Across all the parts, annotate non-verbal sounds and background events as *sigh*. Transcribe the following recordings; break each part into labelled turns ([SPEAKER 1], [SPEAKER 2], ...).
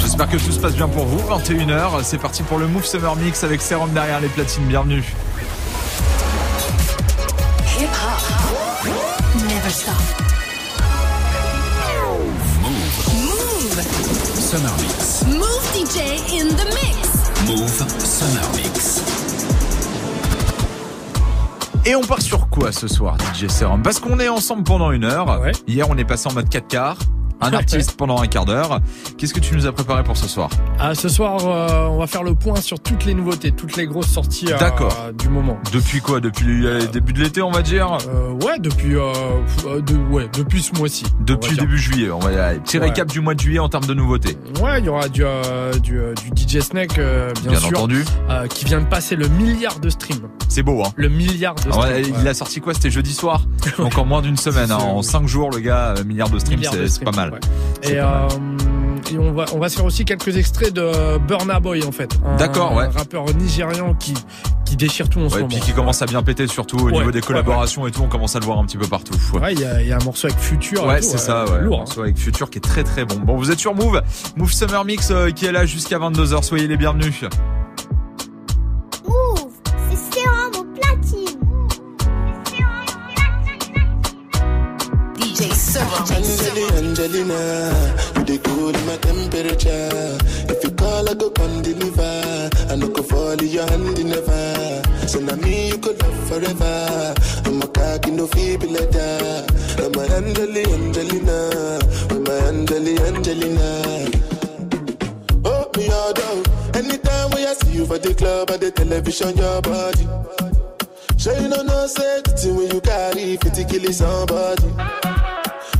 [SPEAKER 1] J'espère que tout se passe bien pour vous. 21h, c'est parti pour le Move Summer Mix avec Serum derrière les platines. Bienvenue.
[SPEAKER 2] Hip hop. Never stop. Move.
[SPEAKER 3] Summer Mix.
[SPEAKER 2] Move DJ in the mix.
[SPEAKER 3] Move Summer Mix.
[SPEAKER 1] Et on part sur quoi ce soir, DJ Serum? Parce qu'on est ensemble pendant une heure.
[SPEAKER 4] Ouais.
[SPEAKER 1] Hier, on est passé en mode 4 quarts. Un artiste pendant un quart d'heure. Qu'est-ce que tu nous as préparé pour ce soir?
[SPEAKER 4] Ah, ce soir, euh, on va faire le point sur toutes les nouveautés, toutes les grosses sorties euh, du moment.
[SPEAKER 1] Depuis quoi? Depuis le début de l'été, on va dire?
[SPEAKER 4] Euh, ouais, depuis, euh, euh, de, ouais, depuis ce mois-ci.
[SPEAKER 1] Depuis début juillet, on va dire. Petit
[SPEAKER 4] Ouais.
[SPEAKER 1] récap du mois de juillet en termes de nouveautés.
[SPEAKER 4] Ouais, il y aura du, euh, du, euh, du DJ Snake, euh, bien,
[SPEAKER 1] Bien
[SPEAKER 4] sûr,
[SPEAKER 1] entendu.
[SPEAKER 4] euh, qui vient de passer le milliard de streams.
[SPEAKER 1] C'est beau, hein
[SPEAKER 4] Le milliard de
[SPEAKER 1] Ah
[SPEAKER 4] streams.
[SPEAKER 1] ouais. Il a sorti quoi? C'était jeudi soir *laughs* Donc en moins d'une semaine. hein. En 5 jours, le gars, euh, milliard de streams, c'est pas
[SPEAKER 4] streams,
[SPEAKER 1] mal.
[SPEAKER 4] ouais.
[SPEAKER 1] C'est
[SPEAKER 4] Et,
[SPEAKER 1] pas mal.
[SPEAKER 4] euh, et on va on va se faire aussi quelques extraits de Burna Boy en fait. Un-
[SPEAKER 1] D'accord, ouais.
[SPEAKER 4] Un rappeur nigérian qui qui déchire tout en ce moment.
[SPEAKER 1] puis qui commence à bien péter, surtout au niveau des collaborations et tout, on commence à le voir un petit peu partout. Ouais.
[SPEAKER 4] Il y a, il y a un morceau avec Future. et
[SPEAKER 1] Ouais, c'est
[SPEAKER 4] euh,
[SPEAKER 1] ça, ouais.
[SPEAKER 4] Lourd. hein.
[SPEAKER 1] Soit avec Future qui est très très bon. Bon, vous êtes sur Move, Move Summer Mix euh, qui est là jusqu'à 22h. Soyez les bienvenus.
[SPEAKER 5] Angelina, you dey cool in my temperature. If you call, I go come deliver. I no go fall in your hand never. So now me you could love forever. I'm a cocky no feeble that. I'm a Angelina, Angelina, I'm a Angelina, Angelina. Oh, me all down. Anytime when I see you for the club or the television, your body. Sure you know no safety when you carry 50 kill somebody.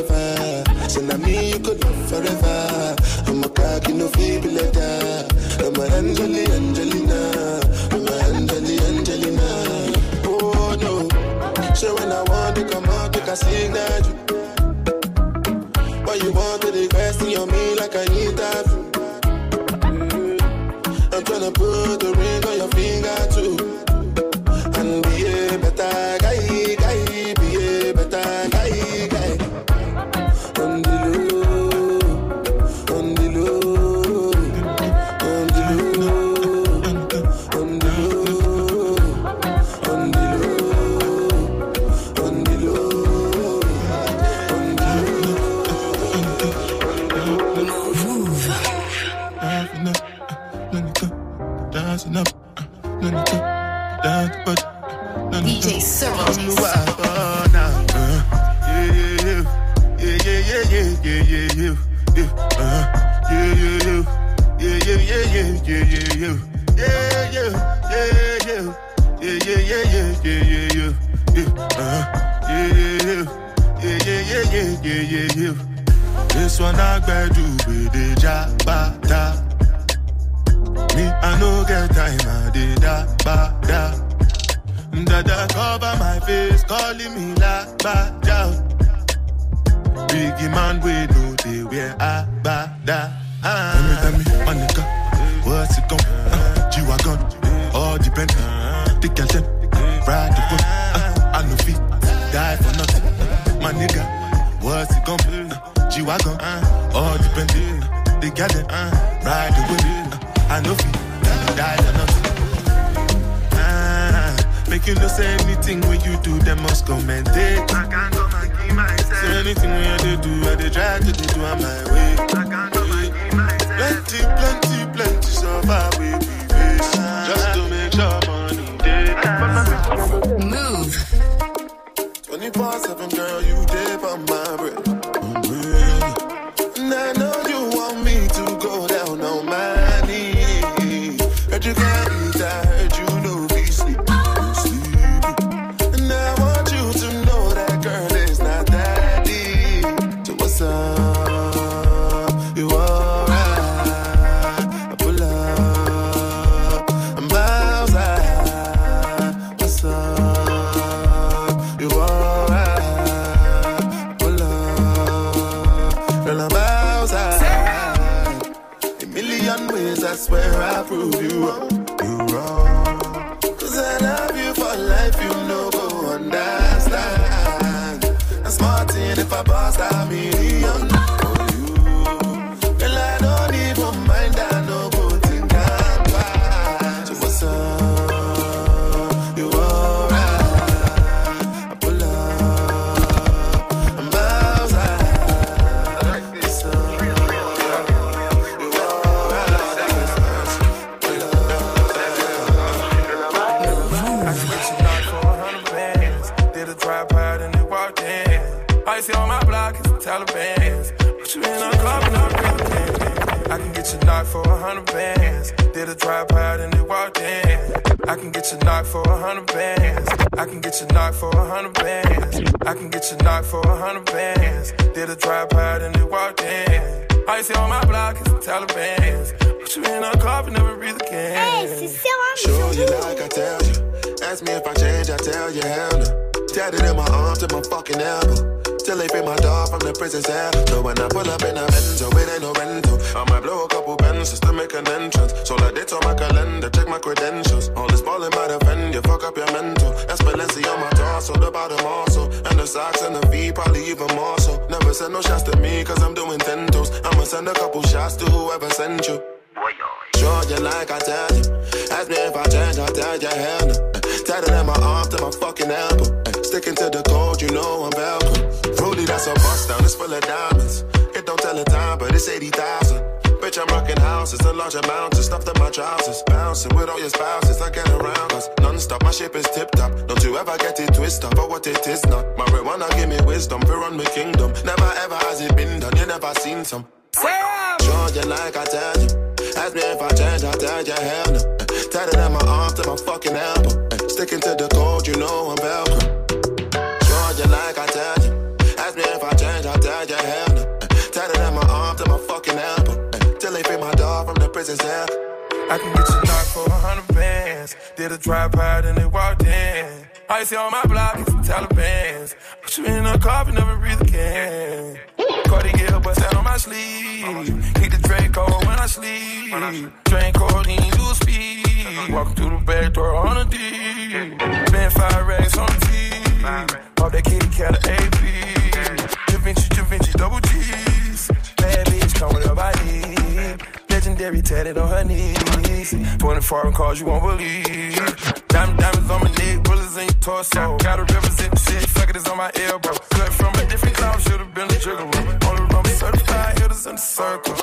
[SPEAKER 5] your never. So now me you could love forever. I'm a cocky no feeble that. I'm a Angeli Angelina, I'm a Angeli Angelina. Oh no, so when I want to come out, take a signal. Why you want to the question on me like I need that? Mm. I'm tryna put the ring on your finger too. This one I you with the jabata. Me, I no get time, I did that, ba, da. Dada cover my face, calling me la, ba, da. Biggie man, we know they wear a, ba, da. Ah. Tell me, tell me, my nigga, what's it gon' uh, G-Wagon, all depend. Thick and them, ride the whip. Uh, I no fit, die for nothing. My nigga, what's it gon'? Uh, G-Wagon, uh, all depend. Uh, they got it, uh, ride the whip. Uh, I no fit, die for nothing. Ah, make you know say anything when you do, them must commend it. I can't come and keep myself. Say anything when you do, I they try to they do on my way. I can't come and keep myself. Plenty, plenty, Just.
[SPEAKER 2] Move.
[SPEAKER 5] 24 7, girl, you I bust a million
[SPEAKER 6] never
[SPEAKER 5] seen some. Sure, you like I tell you. Ask me if I change, I tell you hell no. Tatted in my arms to my fucking elbow. Sticking to the code, you know I'm Velcro. You like I tell you. Ask me if I change, I tell you hell no. Tatted in my arms to my fucking elbow. Till they free my dog from the prison.
[SPEAKER 6] I can get you knocked for a hundred bands. Did a drive by and they walked in. I see on my block is some Taliban's. Put you in a car and never breathe again. Cardi get but stand on my sleeve. Keep the Draco when I sleep. Drink codeine, you speed. Walking through the back door on a D. Been five racks on the T. Off that kitty cat of AP. Da Vinci, Da Vinci, double G's. Bad bitch, come her body. Legendary tatted on her knees. 24 and cars you won't believe. Diamond diamonds on my neck, bullets in your torso. Gotta represent the city, fuck it is on my elbow. Cut from a different cloud, should've been a room. On the rubber certified, hitters in the circle.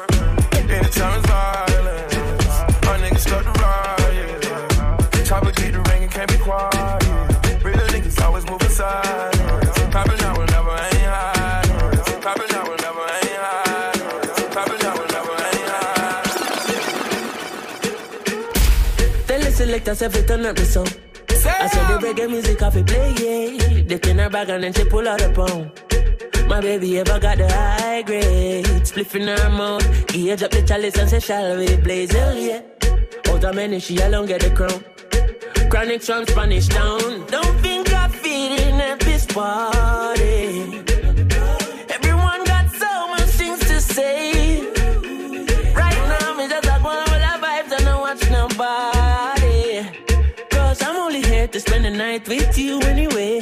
[SPEAKER 6] Anytime it's violent, our niggas start to riot. Chopper
[SPEAKER 7] Every turn up the song. I said the reggae music off it play, yeah. They in her bag and then she pull out a pound. My baby ever got the high grade. Spliff in her mouth. Age up the chalice and say, shall we blaze hell, yeah. Out of many, she alone get the crown. Chronic from Spanish town. Don't think I'm feeling at this party. Everyone got so much things to say. I'm only here to spend the night with you anyway.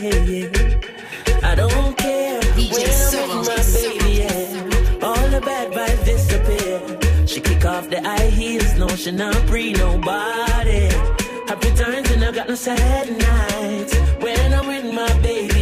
[SPEAKER 7] I don't care when I'm with my baby. Yeah. All the bad vibes disappear. She kick off the high heels, no, she not pre nobody. Happy times and I got no sad nights when I'm with my baby.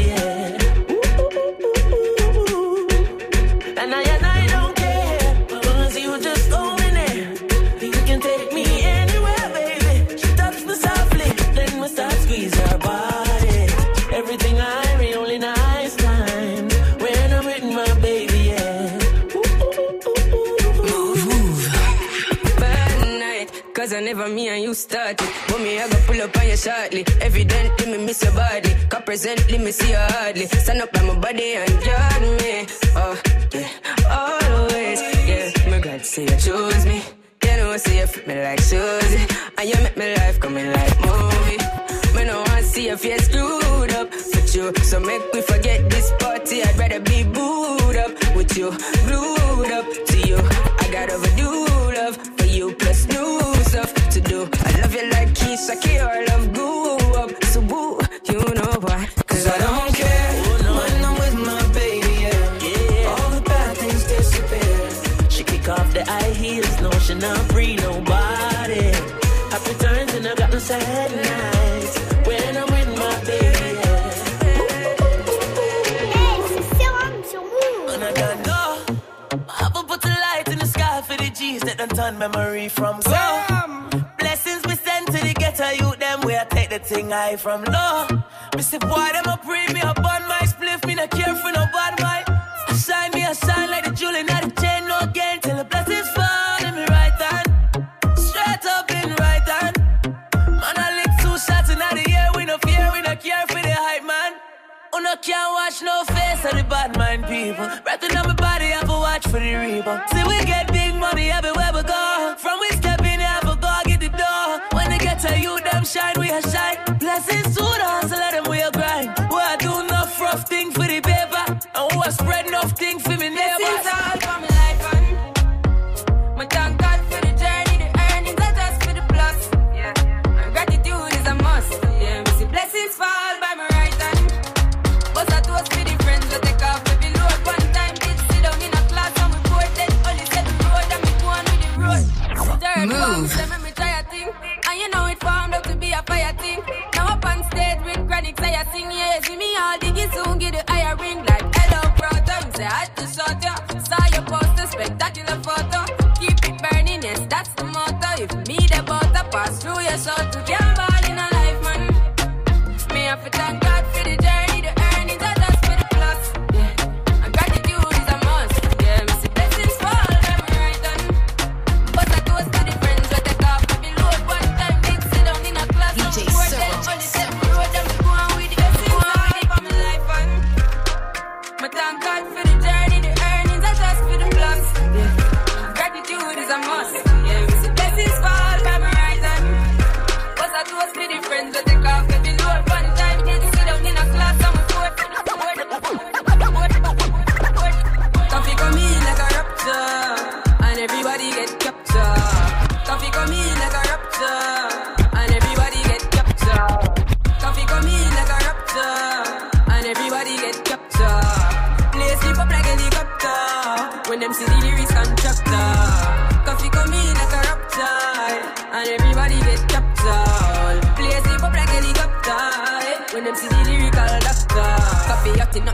[SPEAKER 8] Started. But me, I go pull up on you shortly. Evidently, me miss your body. Cause presently, me see you hardly. Stand up by my body and guard me. Oh, yeah, always. Yeah, glad to see you choose me. can you know, see you fit me like Susie. And you make me life coming like movie. Me no want see your face screwed up with you. So make me forget this party. I'd rather be booed up with you. Glued up to you. I got overdue
[SPEAKER 9] Cause I don't care when I'm with my baby, yeah. All the bad things disappear.
[SPEAKER 7] She kick off the high heels, no, free nobody. Happy and I got no sad nights when I'm with my baby. I a light in the sky for the G's that done memory from go. The ghetto youth, them where I take the thing high from low. Say, boy, them a bring me up on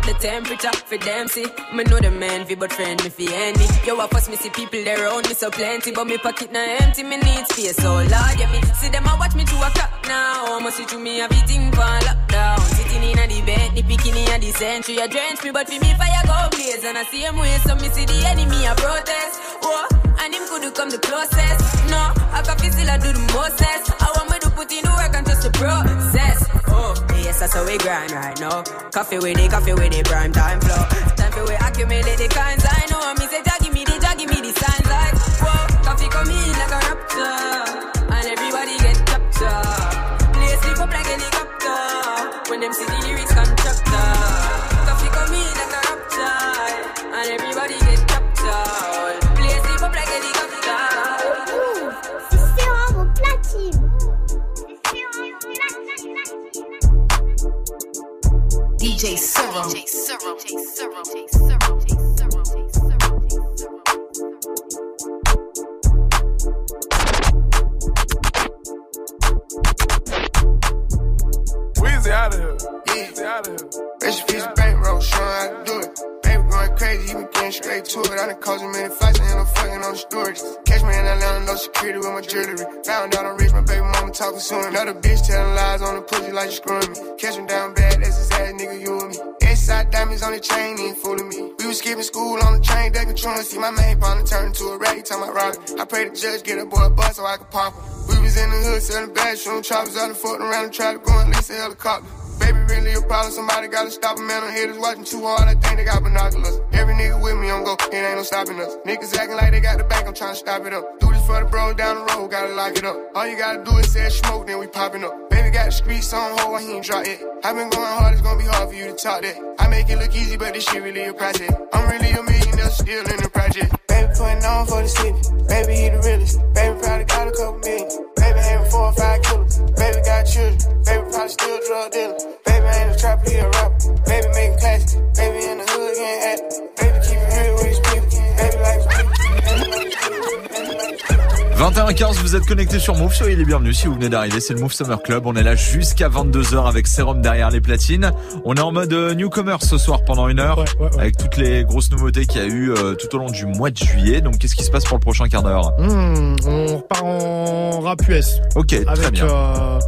[SPEAKER 7] the
[SPEAKER 9] temperature for them see. Me know the man fi but friend me fi any. Yo, I first me see people there around me so plenty, but me pocket na empty. Me need space, so Lord, yeah me see them a watch me to a clock now. Must see to me everything for lockdown. Sitting in a the bed, the bikini and the century a drench me, but for me fire go blaze and I see him way, so me see the enemy a protest. Whoa, and him could come the closest. No, I can feel still I do the mostest. I want put in the work and just the process. Oh, yes, that's how we grind right now. Coffee with it, coffee with it, prime time flow. Time for we accumulate the kinds I know. Me say, jaggy me the, jaggy me the signs like, whoa, coffee come in like a rapture,
[SPEAKER 2] DJ Serom. DJ Serom.
[SPEAKER 6] Weezy out of here. Weezy out of here.
[SPEAKER 10] Rest in peace, bankroll, showing how to do it. Baby going crazy, you been straight to it. I done caused you many fights, and I'm fucking on the storage. Catch me in Atlanta, no security with my jewelry. Found out I'm rich, my baby mama talking soon. Another bitch telling lies on the pussy like you screwing me. Catch him down bad, that's his ass, nigga, you and me. S-side diamonds on the chain, ain't fooling me. We was skipping school on the train, they controlling. See my main partner turn into a rat, he talking about robbing. I pray the judge get a boy a bus so I can pop him. We was in the hood selling bad, shooting choppers out the fucking around and try to go and lease a helicopter. Baby, really a problem. Somebody gotta stop him. Man, I'm haters watching too hard. I think they got binoculars. Every nigga with me on go, it ain't no stopping us. Niggas acting like they got the bank, I'm trying to stop it up. Do this for the bros down the road, gotta lock it up. All you gotta do is say smoke, then we popping up. Baby got the streets on hold, he ain't drop it. I been going hard, it's gonna be hard for you to talk that. I make it look easy, but this shit really a project. I'm really a millionaire, still in the project. Baby putting on for the city. Baby, he the realest. Baby, probably got a couple million. Baby, four or five killers. Baby got children. Baby probably still drug dealer. Baby ain't a trapper, he a rapper. Baby making classics. Baby in the hood getting at. Baby keep it real with his people. Baby like his people. Baby like his people. Baby like his people.
[SPEAKER 1] 21h15, vous êtes connectés sur Move, soyez les bienvenus si vous venez d'arriver, c'est le Move Summer Club, on est là jusqu'à 22h avec Serum derrière les platines. On est en mode euh, newcomer ce soir pendant une heure,
[SPEAKER 4] Ouais, ouais, ouais.
[SPEAKER 1] avec toutes les grosses nouveautés qu'il y a eu euh, tout au long du mois de juillet, donc qu'est-ce qui se passe pour le prochain quart d'heure?
[SPEAKER 4] Hmm, on repart en rap US.
[SPEAKER 1] Ok, très
[SPEAKER 4] avec
[SPEAKER 1] bien.
[SPEAKER 4] euh,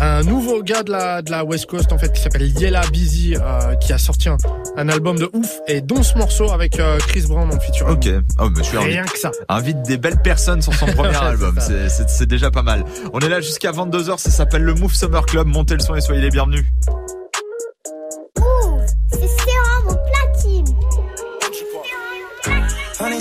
[SPEAKER 4] un nouveau gars de la, de la West Coast en fait qui s'appelle Yella Busy euh, qui a sorti un, un album de ouf et dont ce morceau avec euh, Chris Brown en featuring.
[SPEAKER 1] Ok, oh monsieur
[SPEAKER 4] Rien
[SPEAKER 1] invite,
[SPEAKER 4] que ça.
[SPEAKER 1] invite des belles personnes sur son *laughs* premier album,
[SPEAKER 4] c'est
[SPEAKER 1] déjà pas mal. On est là jusqu'à 22h, ça s'appelle le Move Summer Club, montez le son et soyez les bienvenus.
[SPEAKER 11] Move, c'est sérum platine.
[SPEAKER 12] Honey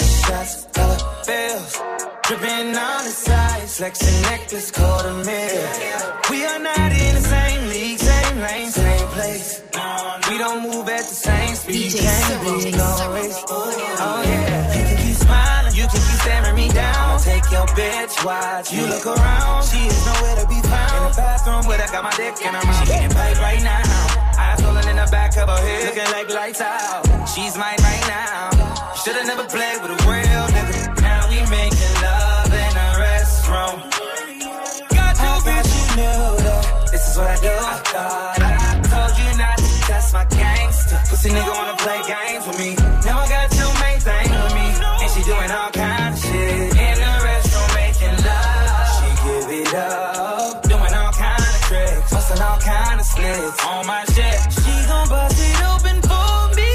[SPEAKER 12] speed,
[SPEAKER 2] DJ
[SPEAKER 12] can't be
[SPEAKER 2] Cyril.
[SPEAKER 12] no race. Oh yeah, you can keep smiling, you can keep staring me down. Take your bitch, watch you look around. She is nowhere to be found. In the bathroom where I got my dick in her mouth. She getting paid right now. Eyes rolling in the back of her head, looking like lights out. She's mine right now. Should've never played with a real nigga. Now we making love in a restroom. Got you, bitch, you knew that. This is what I do. I thought Pussy nigga wanna play games with me. Now I got your main thing with me. And she doing all kind of shit. In the restroom making love. She give it up. Doing all kind of tricks. Busting all kind of slits on my shit. She gon' bust it open for me.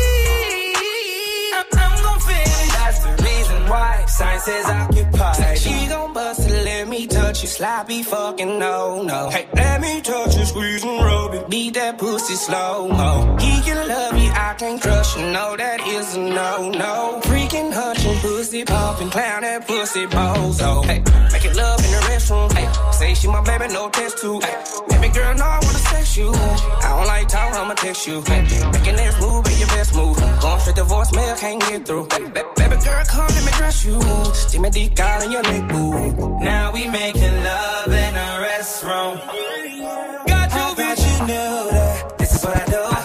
[SPEAKER 12] I'm, I'm gon' finish. That's the reason why. Sign says occupied. She gon' bust it, let me touch you. Sloppy fucking no, no. Hey, let me touch you, squeeze and rub it. Beat that pussy slow mo. He can love can't trust you. No, that is a no, no. Freaking hunching, pussy popping, clown that pussy bozo. Oh. Hey, make it love in the restroom. Hey, say she my baby, no test too. Hey, baby girl, no, I wanna sex you. I don't like talk, I'ma text you. Hey, making this move be your best move. Going straight to voicemail, can't get through. Hey, ba- baby girl, come let me dress you. See me deep down in your neck, boo. Now we making love in a restroom. Got you, bitch, you knew that. This is what I do.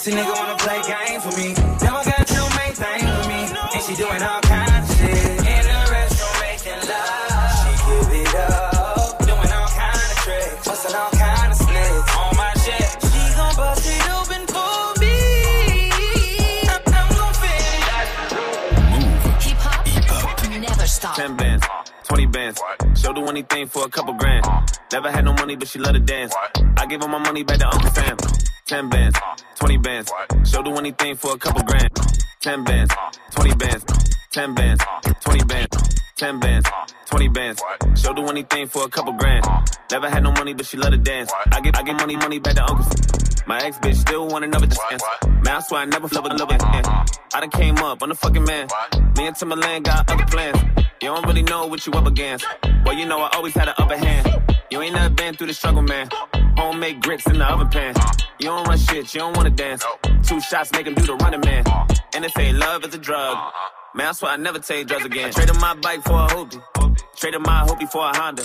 [SPEAKER 12] Pussy nigga wanna play games with me. Now I got two main things with me. And she doing all kinds of shit. In the restroom making love. She give it up. Doing all kind of tricks. Busting all kind of slits on my shit. She gon' bust it open for me. I'm, I'm gon' finish.
[SPEAKER 2] Hip hop never stop.
[SPEAKER 13] 10 bands, 20 bands. She'll do anything for a couple grand. Never had no money, but she love to dance. I give her my money back to Uncle Sam. 10 bands, 20 bands. She'll do anything for a couple grand. 10 bands, 20 bands, 10 bands, 20 bands, 10 bands, 20 bands. She'll do anything for a couple grand. Never had no money, but she love to dance. I give, I give money, money back to Uncle My ex bitch still want another chance. Man, I swear I never love a love it. I done came up, I'm the fucking man. Me and Timberland got other plans. You don't really know what you up against. Well, you know I always had an upper hand. You ain't never been through the struggle, man. Homemade grits in the oven pan. You don't run shit, you don't wanna dance. Two shots make him do the running man. And they say love is a drug. Man, I swear I never take drugs again. Traded my bike for a hoopty. Traded my hoopty for a Honda.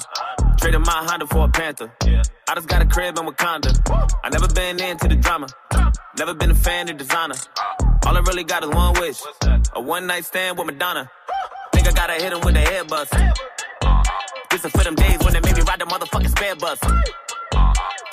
[SPEAKER 13] Traded my Honda for a Panther. I just got a crib in Wakanda. I never been into the drama. Never been a fan of designer. All I really got is one wish. A one night stand with Madonna. Think I gotta hit him with the head bust. This is for them days when they made me ride the motherfucking spare bus.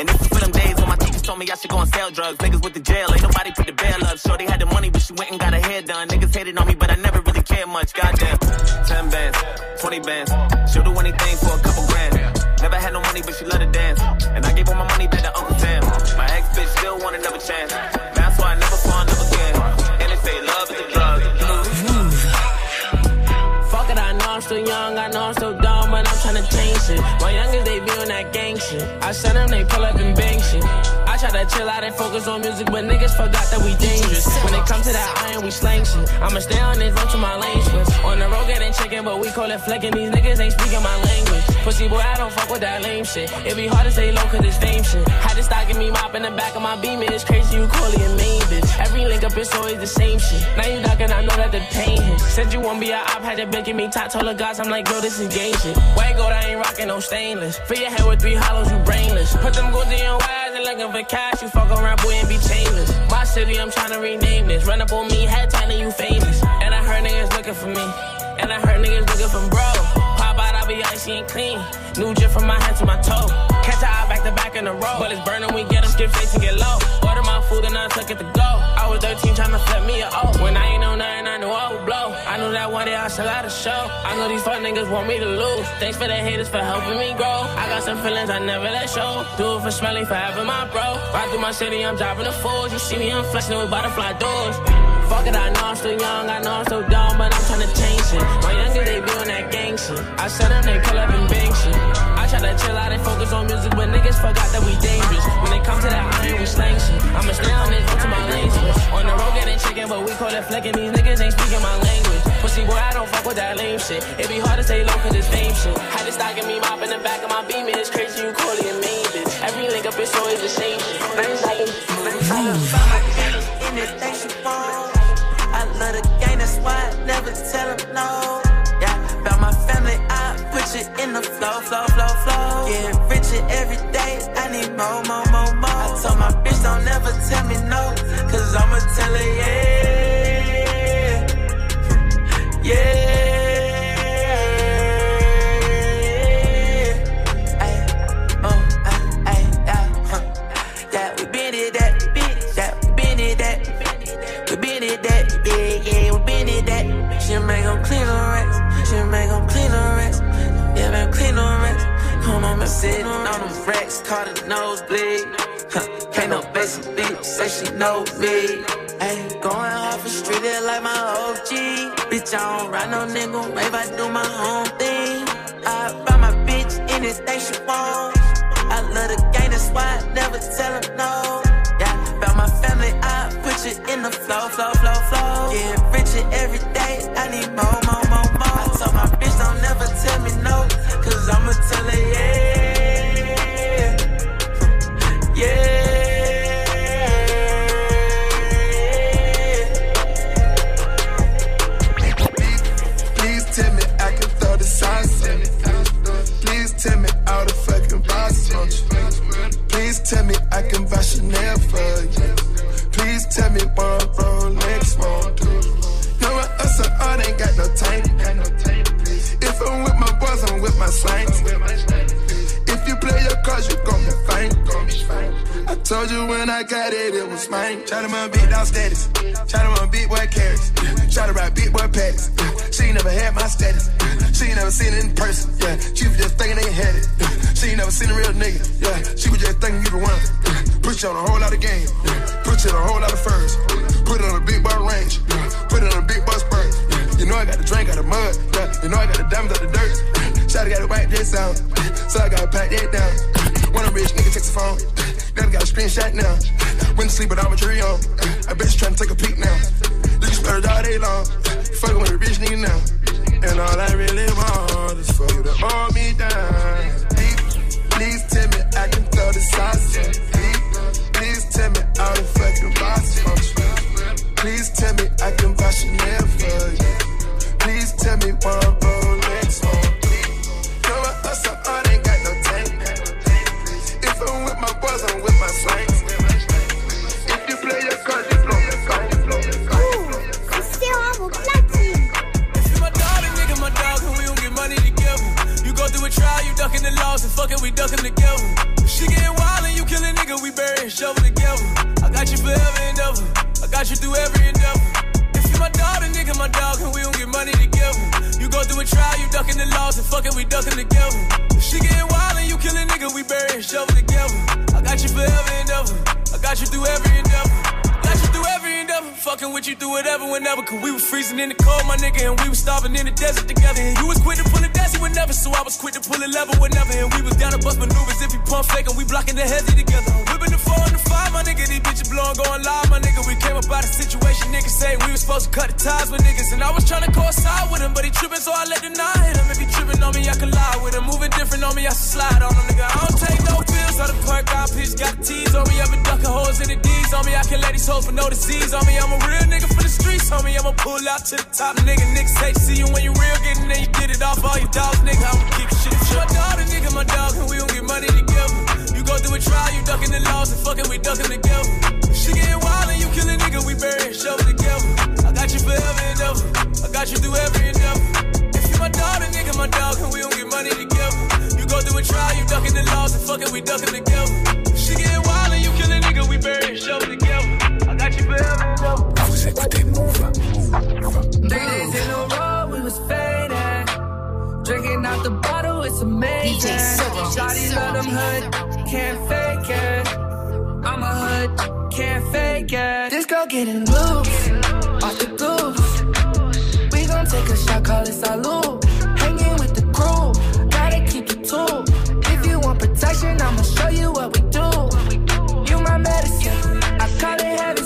[SPEAKER 13] And this is for them days when my teachers told me I should go and sell drugs. Niggas with the jail, ain't nobody put the bail up. Shorty had the money, but she went and got her hair done. Niggas hated on me, but I never really cared much. Goddamn. 10 bands, 20 bands. She'll do anything for a couple grand. Never had no money, but she loved to dance. And I gave her my money back to Uncle Sam. My ex bitch still want another chance. That's why I never in love again. And they say love is a drug.
[SPEAKER 14] Fuck it, I know I'm still young, I know I'm still change. My youngest, they be on that gang shit. I send them, they pull up and bang shit. Try to chill out and focus on music, but niggas forgot that we dangerous. When it comes to that iron, we slang shit. I'ma stay on this run to my lane switch. On the road getting chicken, but we call it flicking. These niggas ain't speaking my language. Pussy boy, I don't fuck with that lame shit. It be hard to stay low cause it's fame shit. Had to stocking me mop in the back of my beam, it's crazy you call it a main bitch. Every link up, is always the same shit. Now you ducking, I know that the pain hit. Said you won't be a op, had to begging me top, the guys, I'm like, yo, this is gay shit. White gold, I ain't rocking no stainless. For your head with three hollows, you brainless. Put them goals in your eyes and looking for cash, you fuck around, boy, and be chainless. My city, I'm trying to rename this. Run up on me, head and you famous. And I heard niggas looking for me. And I heard niggas looking for bro. Out, I icy and clean. New drip from my head to my toe. Catch a eye back to back in the row. But it's burning, we get them skip face and get low. Order my food and I took it to go. I was 13 trying to flip me a O. When I ain't know nothing, I knew I would blow. I knew that one day I still had a show. I know these fuck niggas want me to lose. Thanks for the haters for helping me grow. I got some feelings I never let show. Do it for smelly forever, my bro. Ride through my city, I'm driving the fools. You see me, I'm flexing with butterfly doors. Fuck it, I know I'm still young, I know I'm still dumb, but I'm tryna change shit. My youngest, they be on that gang shit. I said them, they pull up and bang shit. I try to chill out and focus on music, but niggas forgot that we dangerous. When they come to that iron, we slang shit. I'ma stay on this to my lane. On the road getting chicken, but we call it flicking. These niggas ain't speaking my language. Pussy boy, I don't fuck with that lame shit. It be hard to stay low for this fame shit. Had to stocking me mop in the back of my beam, and it's crazy you call it a main bitch. Every link up, it's always the same shit. Mmm.
[SPEAKER 15] Anything she want. I why I never tell her no. Yeah, about my family, I put you in the flow, flow, flow, flow. Getting richer every day, I need more, more, more, more. I told my bitch, don't ever tell me no, cause I'ma tell her yeah. *laughs* Yeah. Sitting on them racks, caught a nosebleed. Huh, can't no basic beat, say she know me. Ay, going off the street like my OG. Bitch, I don't ride no nigga, rave, I do my own thing. I buy my bitch anything she want. I love the game, that's why I never tell her no. Yeah, about my family, I put you in the flow, flow, flow, flow. Getting richer every day, I need more, more, more, more. I told my bitch, don't never tell me no, cause I'ma tell her yeah.
[SPEAKER 6] If I'm with my boss I'm with my signs If you play your cards, you gon' told you when I got it, it was mine. Try to run big dog status. Try to run big boy carrots. Try to ride big boy patties. She ain't never had my status. She ain't never seen it in person. Yeah, she was just thinking they had it. She ain't never seen a real nigga. Yeah, she was just thinking you the one. Put you on a whole lot of game. Put you on a whole lot of furs. Put it on a big boy range. Put it on a big boy spurt. You know I got the drink out the mud. Yeah, you know I got the diamonds out the dirt. Shawty got to wipe this out. So I gotta pack that down. When a rich nigga takes the phone. Gotta got a screenshot now. Went to sleep with my jewelry on. I bitch you tryna take a peek now. Can splurge all day long. Fucking with a rich nigga now. And all I really want is for you to hold me down. Please, please tell me I can throw the in. Please, please tell me all the fucking function. Please tell me I can buy Chanel for you. Please tell me one Rolex on.
[SPEAKER 16] Fucking we ducking together. She getting wild and you kill nigga, we bury shovel together. I got you forever and ever. I got you through every endeavor. If you my then nigga my dog, and we don't get money together. You go through a trial, you ducking the laws, and fucking we ducking together. She getting wild and you kill nigga, we bury shovel together. I got you forever and ever. I got you through every endeavor. You endeavor. Fucking with you through whatever, whenever. Cause we was freezing in the cold, my nigga, and we was starving in the desert together. And you was quick to pull a daisy whenever, so I was quick to pull a lever whenever. And we was down to bust maneuvers if he pump fake and we blocking the hezzy together. Whipping the four and the five, my nigga, these bitches blowing, going live, my nigga. We came up out of situation, niggas say we was supposed to cut the ties with niggas. And I was trying to coincide with him, but he tripping, so I let the nine hit him. If he tripping on me, I can lie with him. Moving different on me, I slide on him, nigga. I don't take no pills, so the perk out pitch got T's on me. I've been ducking holes in the D's on me. I can let these
[SPEAKER 3] told for no disease on me. I'm a real nigga for the streets, homie. I'ma pull out to the top, nigga. Niggas say see you when you real, getting there, you get it off all your dogs, nigga. I'ma keep shit shit. My daughter, nigga, my dog, and we gon' get money together. You go through a trial, you ducking the laws, and fucking we ducking together. She getting wild and you kill a nigga, we bury and shovel together. I got you forever and ever. I got you through every endeavor. If you my daughter, nigga, my dog, and we gon' get money together. You go through a trial, you ducking the laws, and fucking we ducking together.
[SPEAKER 17] Amazing.
[SPEAKER 18] DJ
[SPEAKER 17] Shawty
[SPEAKER 18] DJ
[SPEAKER 17] love them hood, can't fake it. I'm a hood, can't fake it. This girl getting loose, off the goose. We gon' take a shot, call it salute. Hanging with the crew, gotta keep the tool. If you want protection, I'ma show you what we do. You my medicine, I call it heaven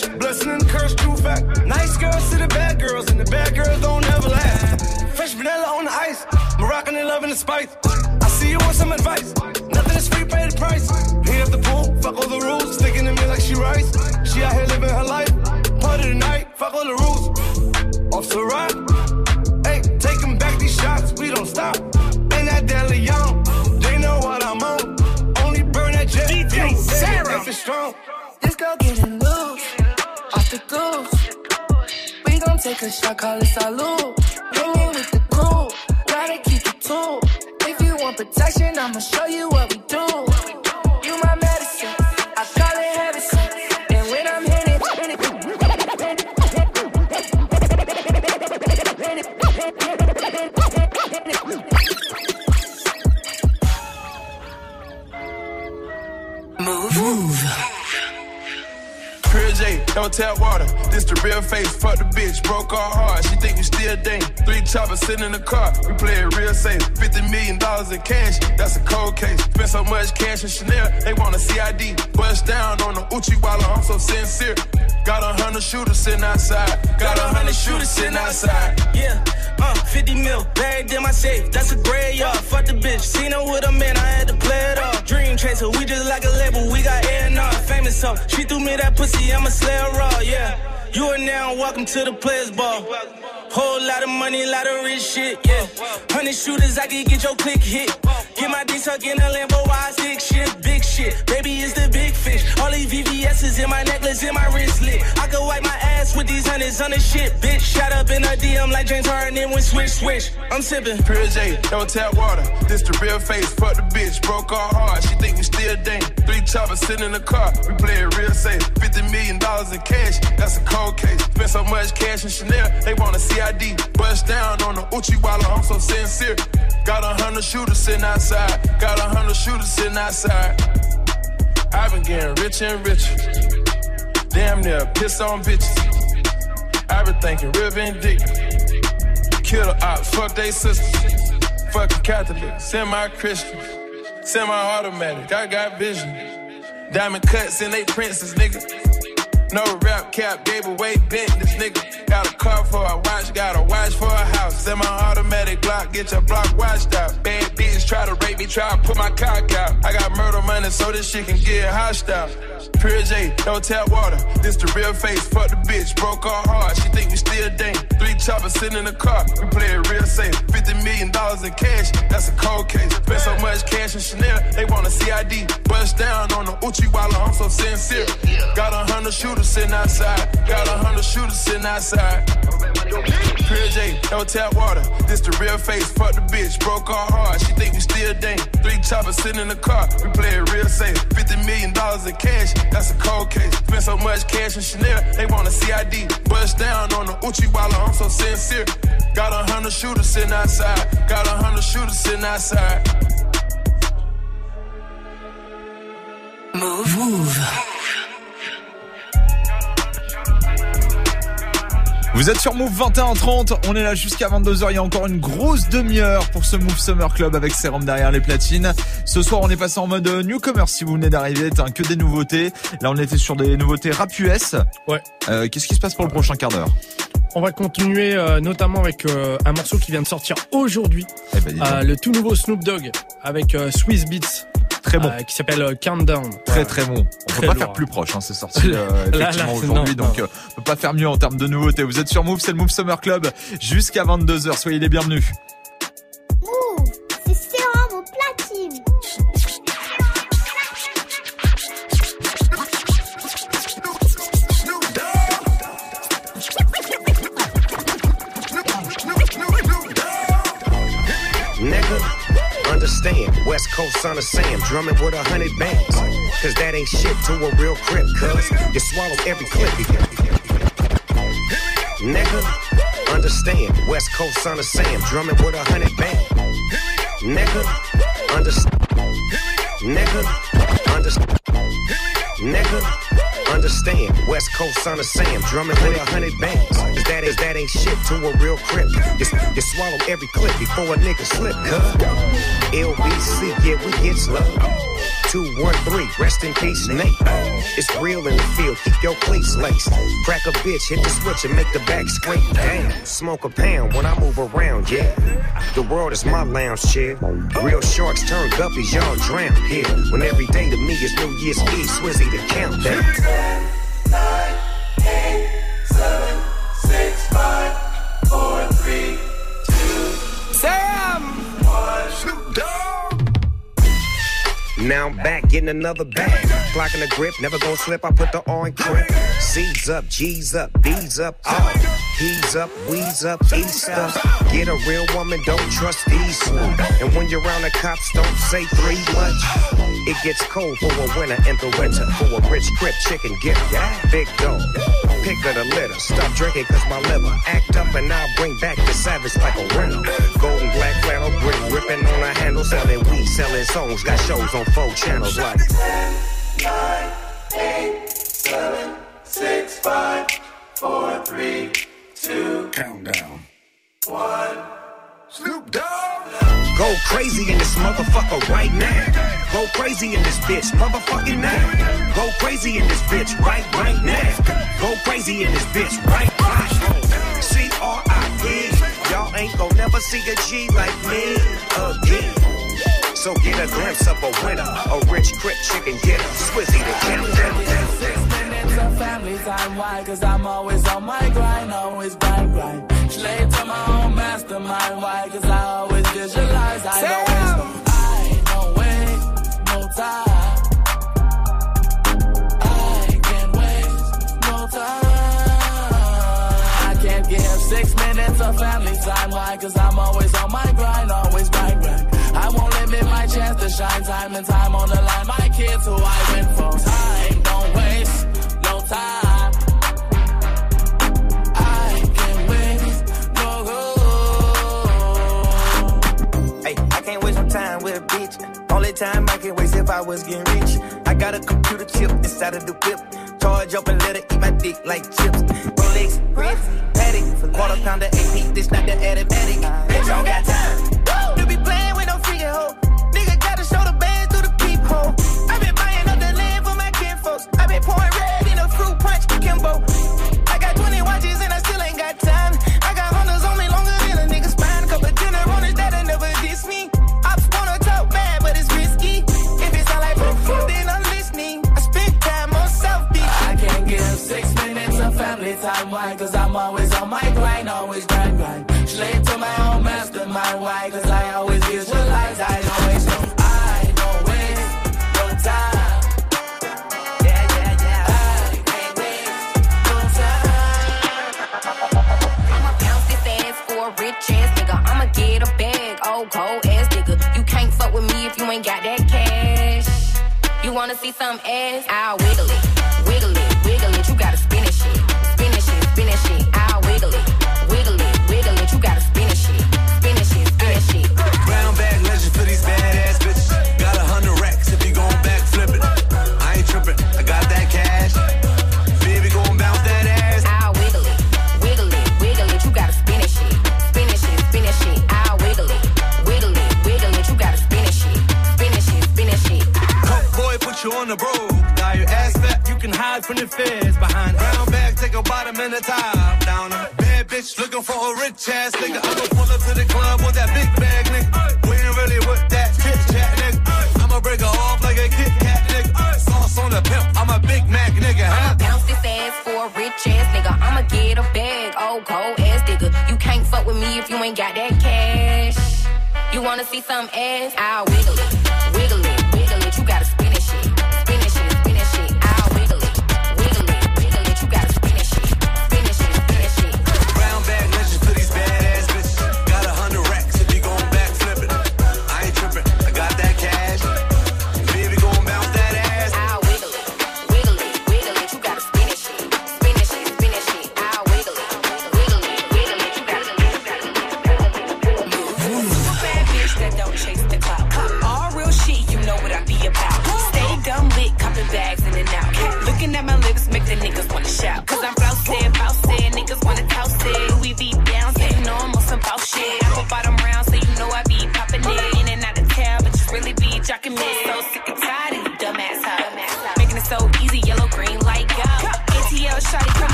[SPEAKER 19] too? Blessing and curse, true fact. Nice girls to the bad girls, and the bad girls don't ever last. Fresh vanilla on the ice, Moroccan and loving the spice. I see you want some advice. Nothing is free, pay the price. Heat up the pool, fuck all the rules. Sticking to me like she rice. She out here living her life. part Party tonight, fuck all the rules. Off to ride. Hey, taking back these shots, we don't stop. In that deli young, they know what I'm on. Only burn that jet. DJ Sarah. If it's strong.
[SPEAKER 17] This girl getting loose, off the goose. We gon' take a shot, call it salute. Hanging with the crew, gotta keep the tool. If you want protection, I'ma show you what we do. You my medicine, I call it heaven. And when I'm hitting,
[SPEAKER 1] Move.
[SPEAKER 6] J, don't tap water. This the real face. Fuck the bitch, broke our heart. She think we still dang. Three choppers sitting in the car. We play it real safe. Fifty million dollars in cash. That's a cold case. Spent so much cash in Chanel. They want a CID. Bust down on the Uchi Walla. I'm so sincere. Got a hundred shooters sitting outside. Got a hundred shooters sitting outside.
[SPEAKER 20] Yeah, uh, 50 mil, bagged in my safe, that's a gray graveyard. Fuck the bitch, seen her with a man, I had to play it off. Dream chaser, we just like a label, we got A&R, famous so She threw me that pussy, I'ma slay her raw, yeah. You are now welcome to the players ball. Whole lot of money, lot of rich shit, yeah. Hundred shooters, I can get your click hit. Get my dick suck in a Lambo, I stick shit, big shit. Baby is the big fish. All these VVS's in my necklace, in my wristlet. I could wipe my ass with these hundreds on the shit, bitch. Shot up in a DM like James Harden when switch, switch. I'm sipping.
[SPEAKER 6] Pure J, don't tap water. This the real face. Fuck the bitch, broke our heart. She think we still dang. Three choppers sitting in the car. We play it real safe. Fifty million dollars in cash. That's a cold case. Spent so much cash in Chanel. They want a CID. Bust down on the Uchi Walla. I'm so sincere. Got a hundred shooters sitting outside. Got a hundred shooters sitting outside. I've been getting rich and richer. Damn near piss on bitches. I've been thinking real vindictive. Kill the ops, fuck they sisters. Fucking Catholic, semi-Christian, semi-automatic. I got vision. Diamond cuts in they princes, nigga. No rap cap, gave away bent this nigga. Got a car for a watch, got a watch for a house. Semi-automatic Glock, get your block watched out. Bad bitch try to rape me, try to put my cock out. I got murder money so this shit can get hostile. Pure J, don't tap water. This the real face. Fuck the bitch, broke her heart. She think we still Three sitting in the car. We play it real safe. Fifty million dollars in cash. That's a cold case. Spent so much cash in Chanel. They want a CID. Bust down on the Uchi. I'm so sincere. Got a hundred shooters sitting outside. Got a hundred shooters sitting outside. Pure J, don't tap water. This the real face. Fuck the bitch, broke our heart. She think we still dang. Three choppers sitting in the car. We play it real safe. Fifty million dollars in cash. That's a cold case. Spent so much cash in Chanel. They want a CID. Bust down on the Uchi Walla. I'm so sincere. Got a hundred shooters sitting outside. Got a hundred shooters sitting outside.
[SPEAKER 1] Move. Move. Vous êtes sur Move 21h30, on est là jusqu'à 22h, il y a encore une grosse demi-heure pour ce Move Summer Club avec Serum derrière les platines. Ce soir on est passé en mode euh, newcomer si vous venez d'arriver, t'as que des nouveautés. Là on était sur des nouveautés rap US.
[SPEAKER 4] Ouais.
[SPEAKER 1] Euh, Qu'est-ce qui se passe pour le prochain quart d'heure?
[SPEAKER 4] On va continuer euh, notamment avec euh, un morceau qui vient de sortir aujourd'hui.
[SPEAKER 1] Eh ben,
[SPEAKER 4] le tout nouveau Snoop Dogg avec Swiss Beats.
[SPEAKER 1] Très bon.
[SPEAKER 4] euh, qui s'appelle euh, Countdown.
[SPEAKER 1] Très très bon. On
[SPEAKER 4] Très
[SPEAKER 1] peut pas
[SPEAKER 4] lourd.
[SPEAKER 1] faire plus proche, hein, c'est sorti *laughs* euh, effectivement aujourd'hui, donc
[SPEAKER 4] non.
[SPEAKER 1] euh, on peut pas faire mieux en termes de nouveautés. Vous êtes sur Move, c'est le Move Summer Club jusqu'à 22h, soyez les bienvenus.
[SPEAKER 11] Move, c'est sérum au platine.
[SPEAKER 21] Nigga, understand, West Coast son of Sam, drumming with a hundred bands. Cause that ain't shit to a real crip, cuz you swallow every clip. Nigga, understand, West Coast son of Sam, drumming with a hundred bands. Nigga, understand. Nigga, understand. Nigga, understand. West Coast son of Sam, drumming with a hundred bands. Cause that is that ain't shit to a real crip. You, you swallow every clip before a nigga slip, cuz. LBC, yeah, we get slow. 213, rest in peace, Nate. It's real in the field, keep your cleats laced. Crack a bitch, hit the switch and make the back scrape. Damn, smoke a pound when I move around, yeah. The world is my lounge chair. Real sharks turn guppies, y'all drown here. When every day to me is New Year's Eve, Swizzy the countdown. Now I'm back getting another bag. Clocking the grip, never gonna slip. I put the in grip. C's up, G's up, B's up, all. He's up, we's up, east up. Get a real woman, don't trust these. And when you're around the cops, don't say three much. It gets cold for a winter in the winter. For a rich crip chicken get Big dog, pick of the litter. Stop drinking cause my liver act up and I'll bring back the savage like a rental. Golden black flannel, brick ripping on a handle. Selling weed, selling songs. Got shows on four channels like.
[SPEAKER 3] Countdown.
[SPEAKER 21] Go crazy in this motherfucker right now. Go crazy in this bitch, motherfucking now. Go crazy in this bitch right, right now. Go crazy in this bitch right, right. C R I E. Y'all ain't gon' never see a G like me again. So get a glimpse of a winner, a rich crip chicken getter, Swizzy the countdown.
[SPEAKER 14] Family time, why? Cause I'm always on my grind, always grind, grind. Mastermind, why? Cause I always visualize, I don't waste no, I don't waste no time. I can't waste no time. I can't give six minutes of family time, why? Cause I'm always on my grind, always grind, grind. I won't limit my chance to shine time and time on the line. My kids who I went for. Time, don't waste no time.
[SPEAKER 15] Time I can waste if I was getting rich. I got a computer chip inside of the whip. Charge up and let her eat my dick like chips. Rolex, wrist, paddock, quarter pounder AP. This not the automatic. Bitch, don't got time.
[SPEAKER 14] Why? Cause I'm always on my grind, always grind, grind. Slave to my own mastermind. Why? Cause I always visualize. I don't waste no, I don't waste no time. Yeah, yeah, yeah. I can't waste no time.
[SPEAKER 22] I'ma bounce ass for a rich ass nigga. I'ma get a bag,
[SPEAKER 23] oh, old cold ass nigga. You can't fuck with me if you ain't got that cash. You wanna see some ass? I'll wiggle
[SPEAKER 24] it,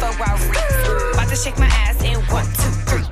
[SPEAKER 25] reach. About to shake my ass in one, two, three.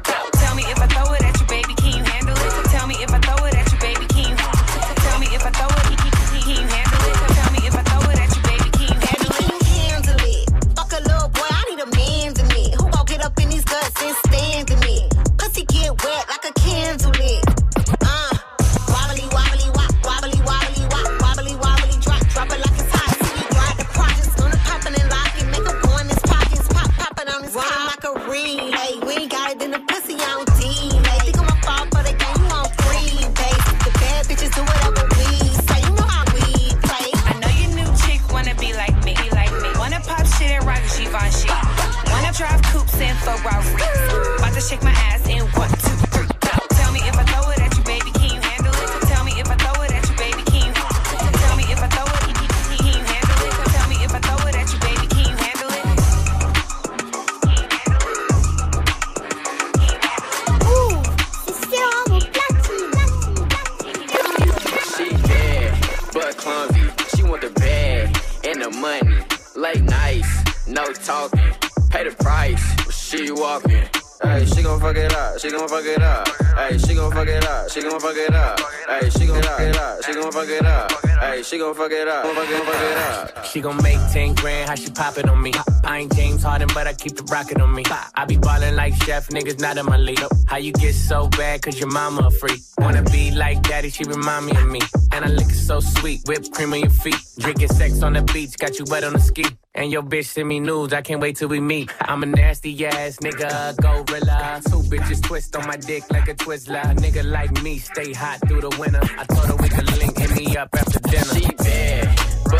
[SPEAKER 26] She gon'
[SPEAKER 14] make 10 grand, how she poppin' on me. I ain't James Harden, but I keep the rocket on me. I be ballin' like Chef, niggas not in my league. How you get so bad, cause your mama a freak. Wanna be like daddy, she remind me of me. And I look so sweet, whipped cream on your feet. Drinking sex on the beach, got you wet on the ski. And your bitch send me nudes, I can't wait till we meet. I'm a nasty ass nigga, gorilla. Two bitches twist on my dick like a Twizzler. A nigga like me, stay hot through the winter. I told her we could link, hit me up after dinner.
[SPEAKER 26] She bad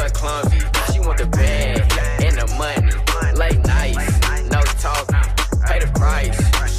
[SPEAKER 26] her clumsy. She want the bag and the money. Late nights, no talk, pay the price.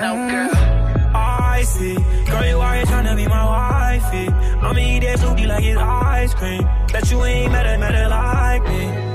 [SPEAKER 27] no mm-hmm. girl.
[SPEAKER 28] I see, girl, you out here
[SPEAKER 29] trying to be my
[SPEAKER 28] wifey. I'ma eat that booty like it's ice cream. Bet you ain't
[SPEAKER 2] met a, met a like me.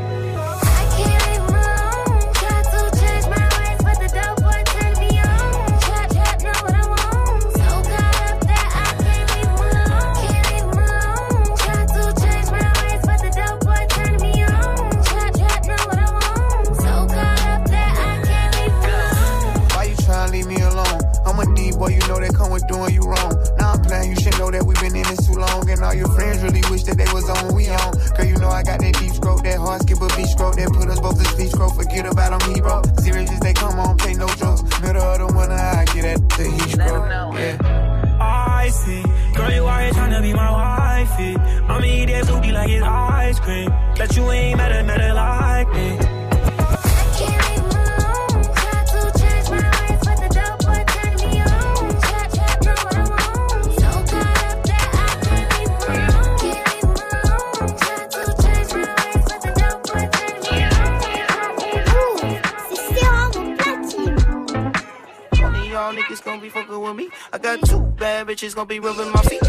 [SPEAKER 2] scroll, forget about them hero. Serious as they come on, pay no jokes. Middle of the winter, I get at the heat. Yeah.
[SPEAKER 28] I see, girl, you're trying to be my wifey. I'ma eat that like it's ice cream. Bet you ain't met a, like me.
[SPEAKER 30] Bitches gonna be rubbing my feet.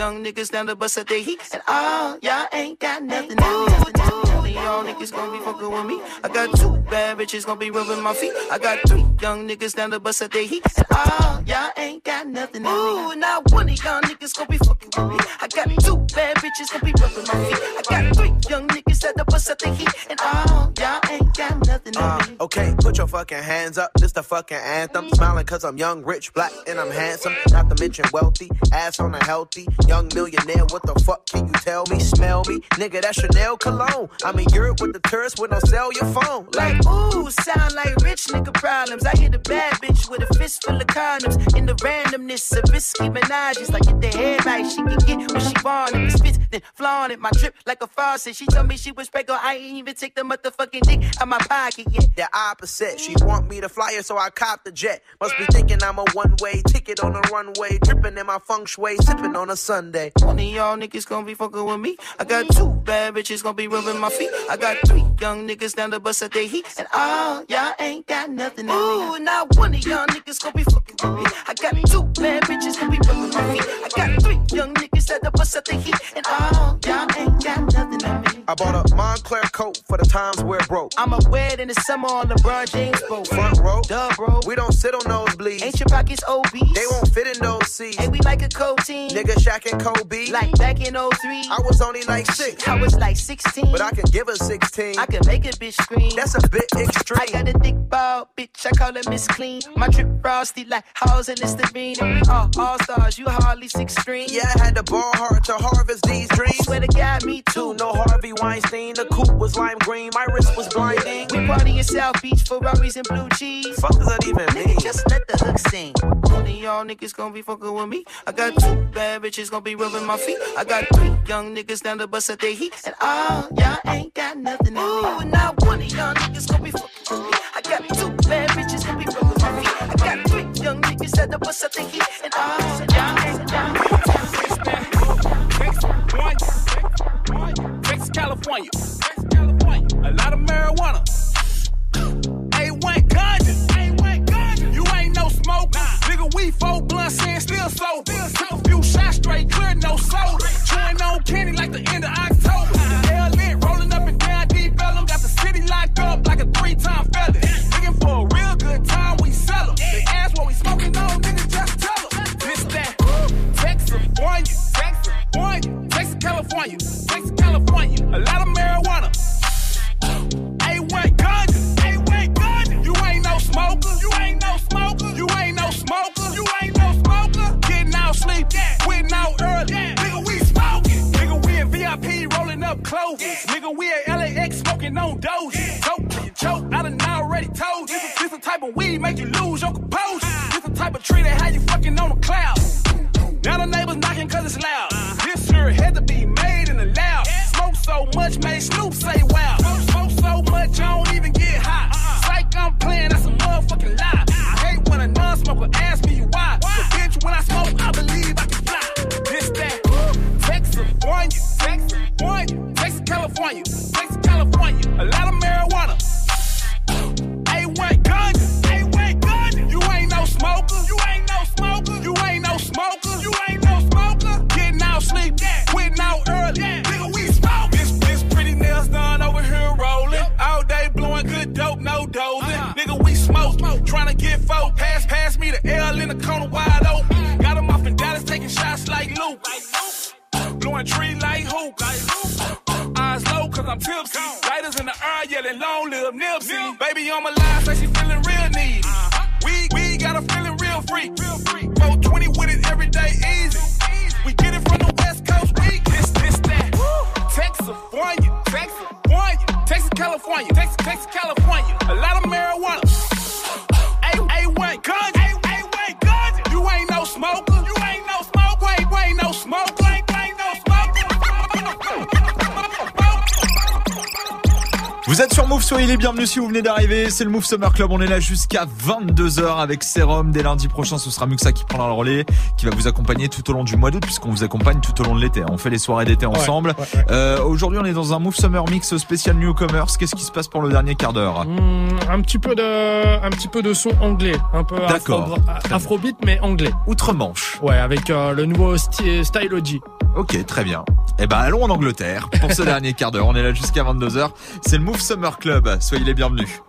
[SPEAKER 30] I got three young niggas down the bus at their heat. And all y'all ain't got nothing. Ooh, y'all niggas gonna be fucking with me. I got two bad bitches gonna be rubbing my feet. I got three young niggas down the bus at their heat. And all y'all ain't got nothing. Ooh, now one of y'all niggas gonna be fucking with me. I got two bad bitches gonna be rubbing my feet. I got three young niggas down the bus at their heat. And all y'all ain't got nothing.
[SPEAKER 31] Uh, okay, put your fucking hands up. This the fucking anthem. Smiling cause I'm young, rich, black, and I'm handsome. Not to mention wealthy. Ass on a healthy. Young millionaire. What the fuck can you tell me? Smell me? Nigga, that's Chanel cologne. I'm in Europe with the tourists with no sell your phone.
[SPEAKER 30] Like, ooh, sound like rich nigga problems. I hit a bad bitch with a fist full of condoms. In the randomness of risky menages. Like, get the head right, she can get what she want. If it's fits, then flaunt it. My drip like a faucet. She told me she was pregnant. I ain't even take the motherfucking dick out my pocket yet.
[SPEAKER 31] The opposite. She want me to fly her, so I cop the jet. Must be thinking I'm a one-way ticket on a runway. Dripping in my feng shui, sipping on a Sunday.
[SPEAKER 30] One of y'all niggas gonna be fucking with me. I got two bad bitches gonna be rubbing my feet. I got three young niggas down the bus at their heat. And all y'all ain't got nothing. Ooh, now one of y'all niggas gonna be fucking with me. I got two bad bitches gonna be rubbing my feet. I got three young niggas down to bust at their heat. And all y'all ain't got nothing on me.
[SPEAKER 31] I bought a Moncler coat for the times where it broke.
[SPEAKER 30] I'ma wear it in the summer on LeBron James boat.
[SPEAKER 31] Front row,
[SPEAKER 30] Duh, bro.
[SPEAKER 31] we don't sit on those nosebleeds.
[SPEAKER 30] Ain't your pockets obese?
[SPEAKER 31] They won't fit in those seats.
[SPEAKER 30] And we like a cold team.
[SPEAKER 31] Nigga Shaq and Kobe.
[SPEAKER 30] Like back in 03.
[SPEAKER 31] I was only like six.
[SPEAKER 30] I was like 16.
[SPEAKER 31] But I can give her 16.
[SPEAKER 30] I can make a bitch scream.
[SPEAKER 31] That's a bit extreme.
[SPEAKER 30] I got a thick ball, bitch. I call her Miss Clean. My drip frosty like Halls and Listerine. All uh, all stars. You hardly six string.
[SPEAKER 31] Yeah, I had to ball hard to harvest these dreams.
[SPEAKER 30] Swear to God, me too.
[SPEAKER 31] No Harvey Weinstein. The coupe was lime green. My wrist was blinding.
[SPEAKER 30] We party in South Beach, Ferraris and blue cheese.
[SPEAKER 31] Fuck does that even mean?
[SPEAKER 30] Nigga, just let the hook sing. One of y'all niggas gonna be fucking with me. I got two bad bitches gonna be rubbing my feet. I got three young niggas down the bus at their heat. And all y'all ain't got nothing. Ooh, now one of y'all niggas gonna be fucking with me. I got two bad bitches gonna be rubbing my feet. I got three young niggas down to bust at their heat. And all y'all ain't got
[SPEAKER 26] Texas, California. A lot of marijuana. A1 ganja. A1 ganja. You ain't no smoker. Nigga, we four blunts and still sober. Few shots straight, clear, no soda. Chewing on candy like the end of October. Hell lit, rolling up and down deep Bellum. Got the city locked up like a three-time felon. Looking for a real good time, we sell 'em. They ask what we smoking on, nigga, just tell 'em. This that Texas, California, Texas, California, California, Texas, California. A lot of marijuana. A1 ganja, A1 ganja. You ain't no smoker, you ain't no smoker, you ain't no smoker, you ain't no smoker. Getting out sleep, quitting out early. Nigga, we smoking. Nigga, we in VIP rolling up clovers. Nigga, we at LAX smoking on doja. Choke choke, I done already told you. This the type of weed make you lose your composure. This the type of tree that had you fucking on the cloud. Now the neighbors knocking cause it's loud. This sure had to be loud. Smoke so much, made Snoop say wow.
[SPEAKER 31] Bienvenus si vous venez d'arriver. C'est le Move Summer Club. On est là jusqu'à 22h avec Serum. Dès lundi prochain, ce sera Muxa qui prendra le relais, qui va vous accompagner tout au long du mois d'août, puisqu'on vous accompagne tout au long de l'été. On fait les soirées d'été ensemble. Euh, Aujourd'hui, on est dans un Move Summer Mix spécial Newcomers. Qu'est-ce qui se passe pour le dernier quart d'heure?
[SPEAKER 4] Hmm, un petit peu de, un petit peu de son anglais, un peu
[SPEAKER 31] D'accord.
[SPEAKER 4] afro, afrobeat mais anglais.
[SPEAKER 31] Outre-Manche.
[SPEAKER 4] Ouais, avec euh, le nouveau sti- Stylogy.
[SPEAKER 31] Ok, très bien. Eh ben, allons en Angleterre pour ce *laughs* dernier quart d'heure. On est là jusqu'à 22h. C'est le Move Summer Club. Soyez les bienvenus.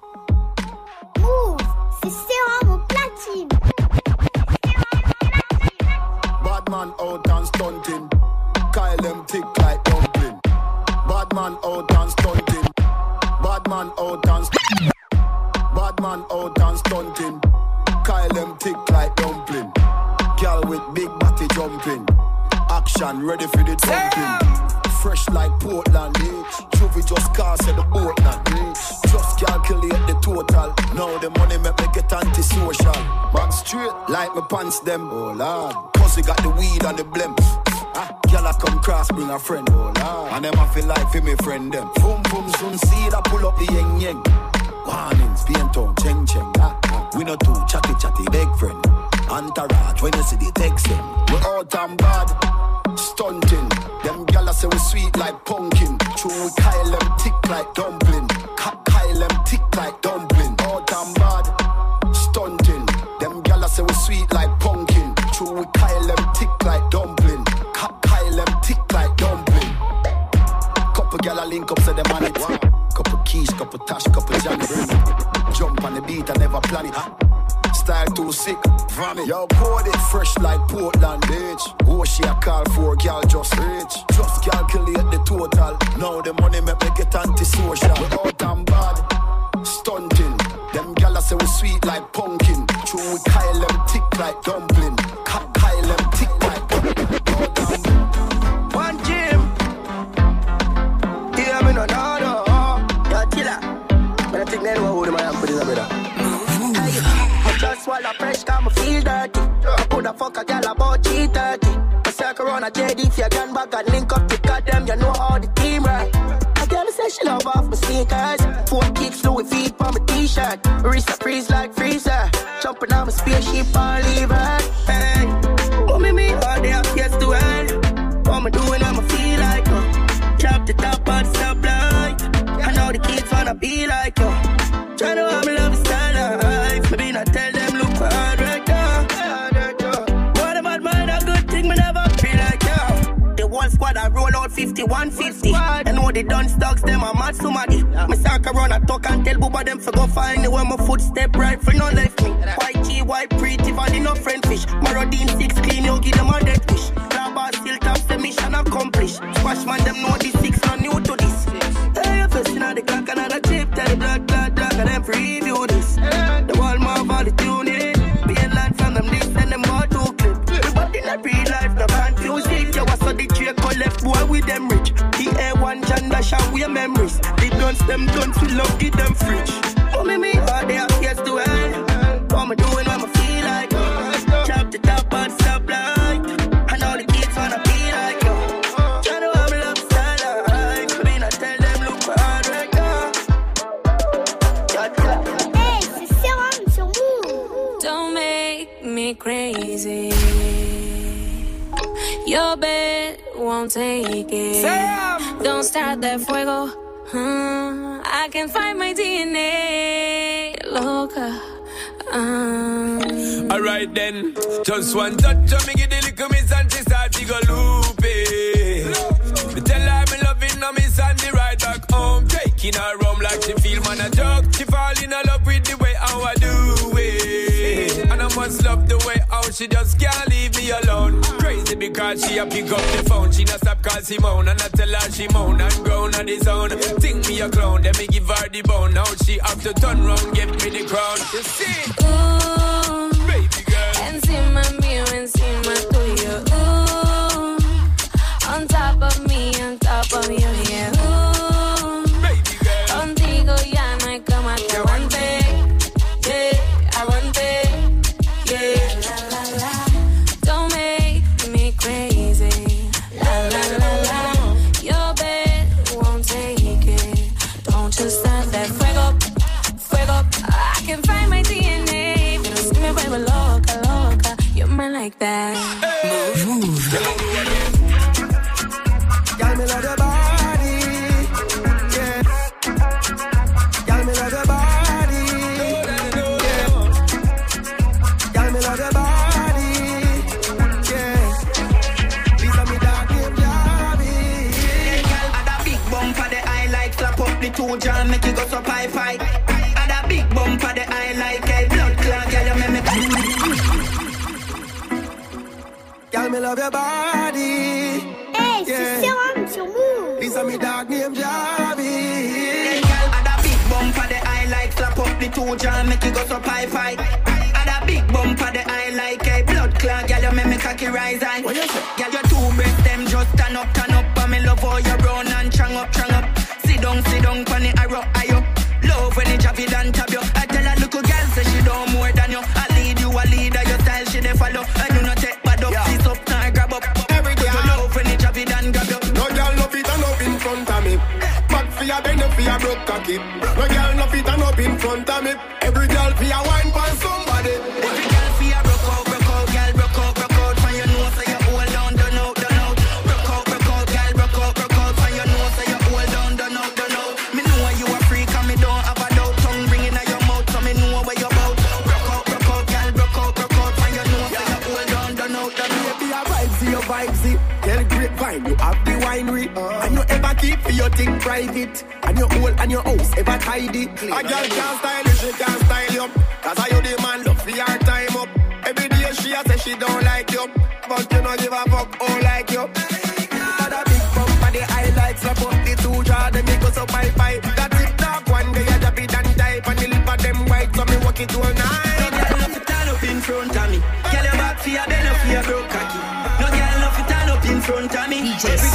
[SPEAKER 32] A
[SPEAKER 20] JD if you gun back and link up cut them, you know how the team right. A girl say she love off my sneakers. Four kicks, Louis feet on my t-shirt. Wrist a freeze like freezer. Jumping on my spaceship and leave. 150, and I know they done stocks, them are mad somebody. Yeah. Me sack around, I talk and tell Booba them for go find me where my footstep right for no left me. White G, white pretty, valley no friend fish. Marauding six clean, you give them a dead fish. Lava still top, the mission accomplished. Squash man, them know this six, not new to this. Hey, I've seen the clock, another chip, tell the black, black, black, and them free. A1 John Dash and we memories. The guns, them guns, we love, give them fridge. Oh, me, me, all they have to end. What me doing, what me feel
[SPEAKER 33] won't take it. Don't start that fuego. Uh, I can find my DNA. Loca. Um,
[SPEAKER 26] Alright then, just one touch of me give the little miss and she start to go loopy. Taking her home like she feel man a joke. She fall in love with the way how I do it. And I must love the way how she just can't leave me alone. Crazy because she a pick up the phone. She not stop call Simone and I tell her she moan and groan on his own. Think me a clown, then me give her the bone. Now she have to turn round, give me the crown. You see?
[SPEAKER 33] ooh, encima mío, encima tuyo. Ooh, on top of me, on top of you, yeah. Ooh,
[SPEAKER 19] love your body.
[SPEAKER 11] Hey,
[SPEAKER 19] Yeah.
[SPEAKER 11] c'est Serom sur Mouv'.
[SPEAKER 19] This a me dog named Javi.
[SPEAKER 34] Hey, girl, and a big bump for the eye like slap up the two jaw, make you cocky.
[SPEAKER 19] No girl no fit and up in front of me. Tidy. A girl can't style you, she can't style you. Cause I you the man, look for your time up. Every day she a say she don't like you. But you know give a fuck, oh like you. Got a big bump and the highlights Slap up the two jaw, them make us up high five That tip top one, they a drop it and type And the lip of them white, so me walk it all night
[SPEAKER 34] No girl no fit stand up in front of me. Girl your back fi a bend up fi a broke cocky. No girl no fit stand up in front of me. Every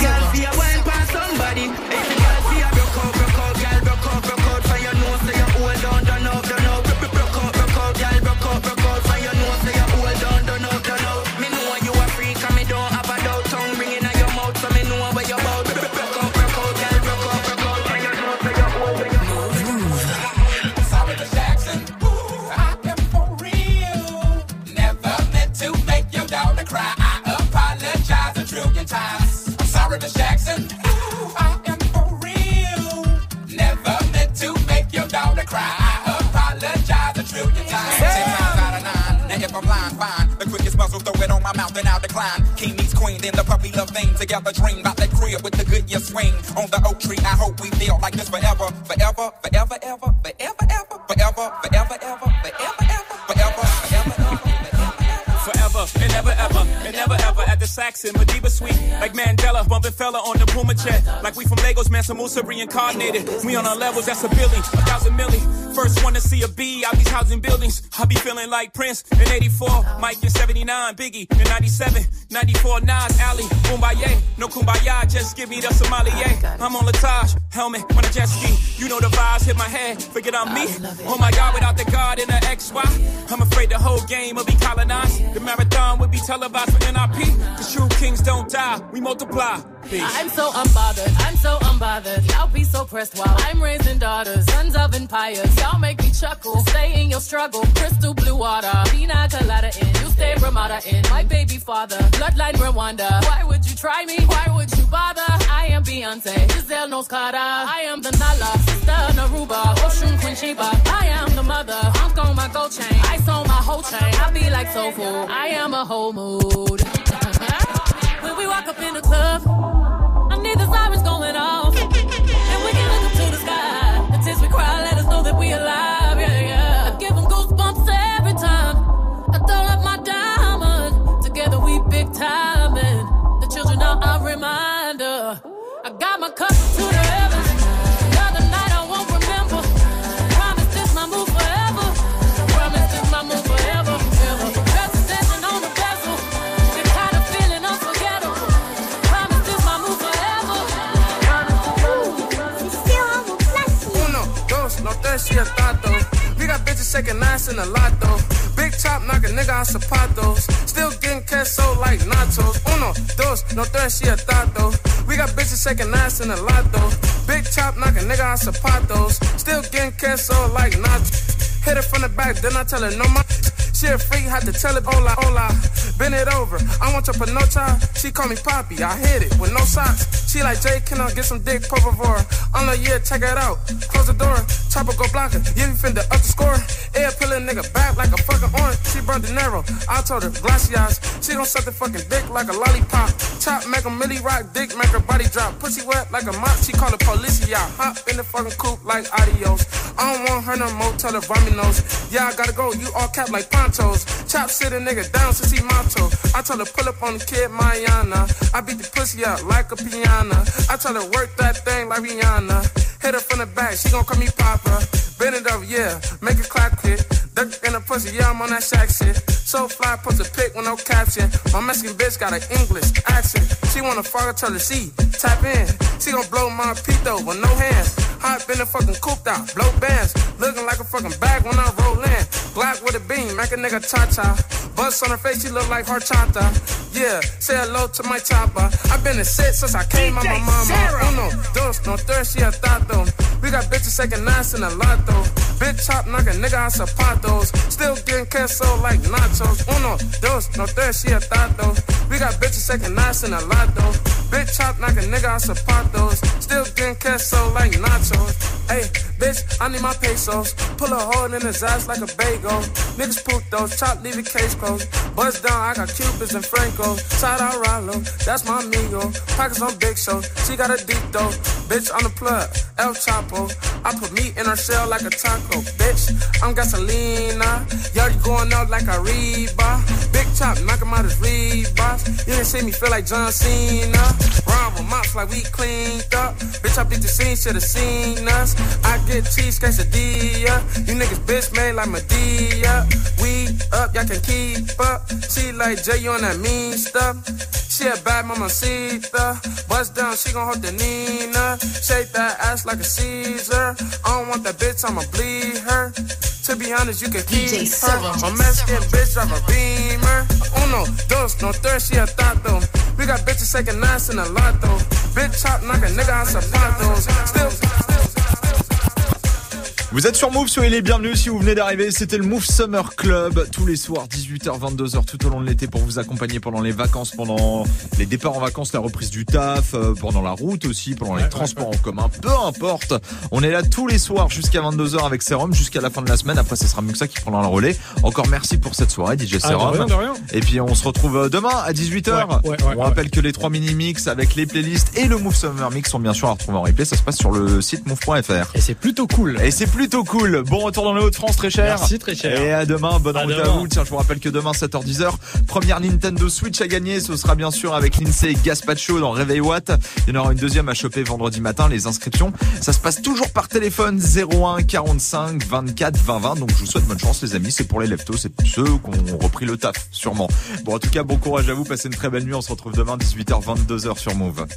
[SPEAKER 31] that crib with the good year swing. On the oak tree, I hope we feel like this forever, forever, forever, ever, forever, ever, forever, forever, ever, forever, ever, forever, ever.
[SPEAKER 26] Forever and never ever and never ever at the Saxon Madiba Suite. Like Mandela, bumping fella on the Puma jet. Like we from Lagos, Mansa Musa reincarnated. We on our levels, that's a billion, a thousand million. First one to see a B out these housing buildings. I be feeling like Prince in 84, Mike in 79, Biggie in 97, 94, Nas, Ali, Kumbaya. No Kumbaya, just give me the Somalia. I'm on Latage, helmet on a jet ski. You know the vibes hit my head, forget I'm me. Oh my God, without the God and the XY. I'm afraid the whole game will be colonized. The marathon would be televised for NIP. Cause true kings don't die, we multiply. Peace.
[SPEAKER 17] I'm so unbothered, I'm so unbothered. Y'all be so pressed while I'm raising daughters, sons of empires. Y'all make me chuckle. Stay in your struggle, crystal blue water. Pina colada in, you stay Ramada in. My baby father, bloodline Rwanda. Why would you try me? Why would you bother? I am Beyonce, Giselle Knowles-Carter. I am the Nala, sister Naruba, Oshun Queen. I am the mother, Hunk on my gold chain. Ice on my whole chain. I be like soul food. I am a whole mood. We walk up in the club. I need the sirens going off. And we can look up to the sky. The tears we cry, let us know that we alive. Yeah, yeah. I give them goosebumps every time. I throw up my diamond. Together we big time. And the children are a reminder.
[SPEAKER 19] No tres, y el tato. We got bitches shaking ass in a lot though. Big chop knock a nigga out zapatos. Still getting queso like nachos. Uno, dos, no tres, y thought though. We got bitches shaking ass in a lot though. Big chop knock a nigga out zapatos. Still getting queso like nachos. Hit it from the back, then I tell her no more. She a freak, had to tell it hola, hola. Bend it over, I want your panocha. She call me Poppy, I hit it with no socks. She
[SPEAKER 35] like, Jay, can I get some dick, por favor? I'm like, yeah, check it out. Close the door, chopper go block her. You finna up the score. Air pillin' nigga back like a fucking orange. She burned the narrow. I told her, glaciers. She gon' suck the fucking dick like a lollipop. Chop, make a milli rock, dick, make her body drop. Pussy wet like a mop, she call the police, yeah. Hop in the fucking coupe like adios. I don't want her no more, tell her Rominos. Yeah, I gotta go, you all cap like ponchos. Chop sit a nigga down since he motto. I tell her pull up on the kid, Mayana. I beat the pussy up like a piano. I tell her work that thing like Rihanna. Hit her from the back, she gon' call me Papa. Bend it over, yeah, make it clap quick. Duck in the pussy, yeah, I'm on that shack shit. So fly, post a pic with no caption. My Mexican bitch got an English accent. She wanna fuck, I tell her she tap in. She gon' blow my pito with no hands. Hot in the fucking cooped out, blow bands. Looking like a fucking bag when I roll in. Black with a beam, make a nigga cha cha. Bust on her face, she look like her horchata. Yeah, say hello to my chopper. i been a sit since I came out my mama. Uno, dos, no tres, she a tato. We got bitches second nights in a lotto. Bitch chop, knock a nigga out zapatos. Still getting queso like nachos. Uno, dos, no tres, she a tato. We got bitches second nights in a lotto. Bitch chop, knock a nigga out zapatos. Still getting queso like nachos. Hey, bitch, I need my pesos. Pull a hole in his ass like a bagel. Niggas poop those, chop, leave it case closed. Buzz down, I got Cubans and Franco. Shout out Rollo, that's my amigo. Pockets on big show, she got a deep though. Bitch on the plug, El Chapo. I put meat in her shell like a taco. Bitch, I'm gasolina. Uh. Y'all you going out like a Reba. Big chop, knock him out his Reeboks. You didn't see me feel like John Cena. Rhyme with mops like we cleaned up. Bitch, I beat the scene, should've seen us. I get cheese quesadilla. You niggas bitch made like Madea. We up, y'all can keep up. She like Jay, you on that mean stuff. She a bad mama Sita. Bust down, she gon' hold the Nina. Shake that ass like a Caesar. I don't want that bitch, I'ma bleed her. To be honest, you can keep her. My Mexican bitch drive a beamer. Uno, dos, no tres, she a tato. We got bitches second nights in a lotto. Bitch chop, knock a nigga out zapatos. Still,
[SPEAKER 1] Vous êtes sur Move, soyez les bienvenus si vous venez d'arriver. C'était le Move Summer Club tous les soirs, 18h, 22h tout au long de l'été pour vous accompagner pendant les vacances, pendant les départs en vacances, la reprise du taf, euh, pendant la route aussi, pendant les transports en commun, peu importe. On est là tous les soirs jusqu'à 22h avec Serum jusqu'à la fin de la semaine. Après, ce sera Muxa qui prendra le relais. Encore merci pour cette soirée, DJ
[SPEAKER 4] Ah, de
[SPEAKER 1] Serum.
[SPEAKER 4] rien, de rien.
[SPEAKER 1] Et puis on se retrouve euh, demain à 18h.
[SPEAKER 4] Ouais, ouais, ouais,
[SPEAKER 1] on rappelle que les trois mini-mix avec les playlists et le Move Summer Mix sont bien sûr à retrouver en replay. Ça se passe sur le site move.fr.
[SPEAKER 4] Et c'est plutôt cool.
[SPEAKER 1] Et c'est plutôt cool. Bon retour dans les Hauts-de-France, très cher.
[SPEAKER 4] Merci, très cher.
[SPEAKER 1] Et à demain. Bonne
[SPEAKER 4] À
[SPEAKER 1] route à vous. Tiens, je vous rappelle que demain, 7h10h, première Nintendo Switch à gagner. Ce sera bien sûr avec Lindsay Gaspacho dans Réveil Watt. Il y en aura une deuxième à choper vendredi matin. Les inscriptions, ça se passe toujours par téléphone 01 45 24 20 20. Donc je vous souhaite bonne chance, les amis. C'est pour les leftos. C'est ceux qui ont repris le taf, sûrement. Bon, en tout cas, bon courage à vous. Passez une très belle nuit. On se retrouve demain, 18h, 22h sur Move.